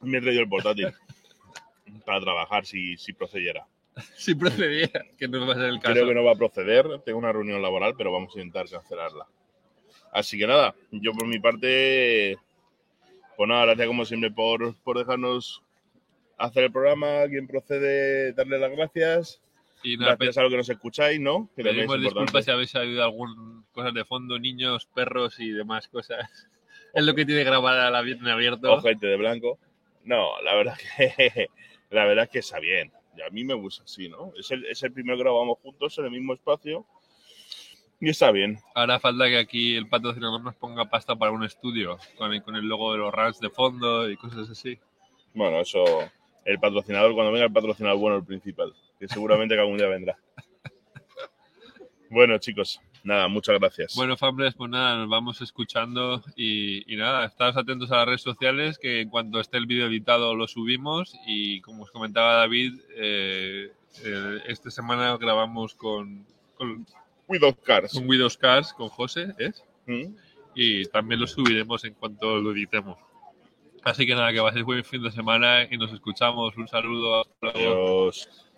me he traído el portátil *laughs* para trabajar si, si procediera. *laughs*
Si procedía, que no va a ser el caso.
Creo que no va a proceder, tengo una reunión laboral, pero vamos a intentar cancelarla. Así que nada, yo por mi parte, pues nada, gracias como siempre por, por dejarnos hacer el programa, quien procede, darle las gracias.
y nada,
Gracias a lo que nos escucháis, ¿no? Que
pedimos
es
disculpas si habéis oído algunas cosas de fondo, niños, perros y demás cosas. *laughs* Es lo que tiene grabada la bien abierto.
Ojete de blanco. No, la verdad *laughs* que la verdad es que está bien. Y a mí me gusta así, ¿no? Es el, es el primero que grabamos juntos en el mismo espacio. Y está bien.
Ahora falta que aquí el patrocinador nos ponga pasta para un estudio con el, con el logo de los Rams de fondo y cosas así.
Bueno, eso, el patrocinador, cuando venga el patrocinador bueno, el principal, que seguramente que algún día vendrá. Bueno, chicos, nada, muchas gracias.
Bueno, Fambles, pues nada, nos vamos escuchando y, y nada, estaos atentos a las redes sociales que en cuanto esté el vídeo editado lo subimos y como os comentaba David, eh, eh, esta semana grabamos con, con,
With Cars.
con Widows Cars, con José, ¿es?
¿Mm?
y también lo subiremos en cuanto lo editemos. Así que nada, que paséis buen fin de semana y nos escuchamos. Un saludo.
Adiós.